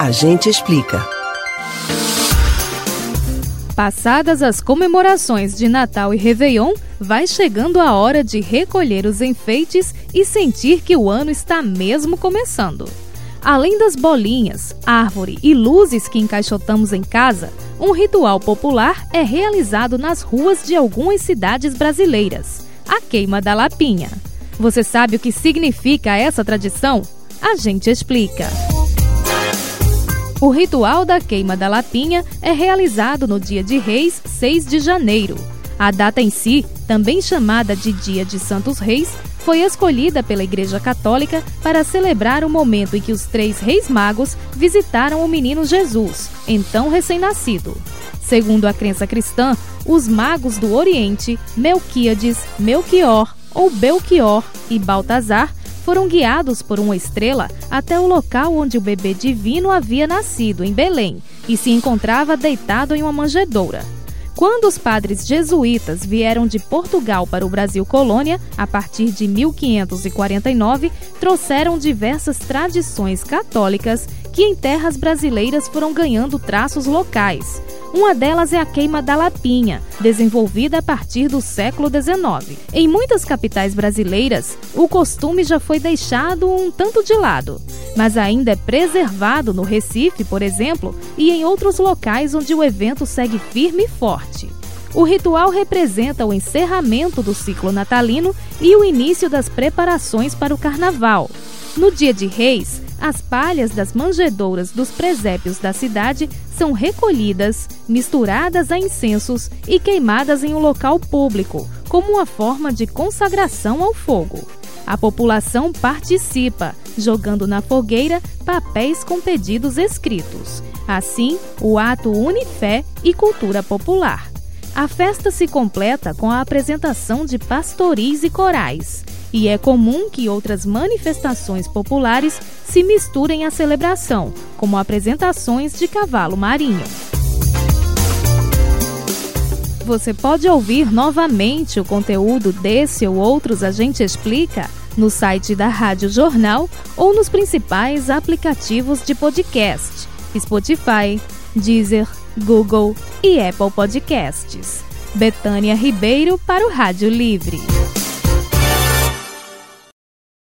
A gente explica. Passadas as comemorações de Natal e Réveillon, vai chegando a hora de recolher os enfeites e sentir que o ano está mesmo começando. Além das bolinhas, árvore e luzes que encaixotamos em casa, um ritual popular é realizado nas ruas de algumas cidades brasileiras: a queima da lapinha. Você sabe o que significa essa tradição? A gente explica. O ritual da queima da lapinha é realizado no dia de Reis, 6 de janeiro. A data em si, também chamada de Dia de Santos Reis, foi escolhida pela Igreja Católica para celebrar o momento em que os três reis magos visitaram o menino Jesus, então recém-nascido. Segundo a crença cristã, os magos do Oriente, Melquíades, Melchior ou Belchior e Baltazar, foram guiados por uma estrela até o local onde o bebê divino havia nascido, em Belém, e se encontrava deitado em uma manjedoura. Quando os padres jesuítas vieram de Portugal para o Brasil colônia, a partir de 1549, trouxeram diversas tradições católicas que em terras brasileiras foram ganhando traços locais. Uma delas é a queima da lapinha, desenvolvida a partir do século XIX. Em muitas capitais brasileiras, o costume já foi deixado um tanto de lado, mas ainda é preservado no Recife, por exemplo, e em outros locais onde o evento segue firme e forte. O ritual representa o encerramento do ciclo natalino e o início das preparações para o carnaval. No dia de Reis, as palhas das manjedouras dos presépios da cidade são recolhidas, misturadas a incensos e queimadas em um local público, como uma forma de consagração ao fogo. A população participa, jogando na fogueira papéis com pedidos escritos. Assim, o ato une fé e cultura popular. A festa se completa com a apresentação de pastoris e corais, e é comum que outras manifestações populares se misturem à celebração, como apresentações de cavalo marinho. Você pode ouvir novamente o conteúdo desse ou outros A Gente Explica no site da Rádio Jornal ou nos principais aplicativos de podcast: Spotify, Deezer, Google e Apple Podcasts. Betânia Ribeiro para o Rádio Livre.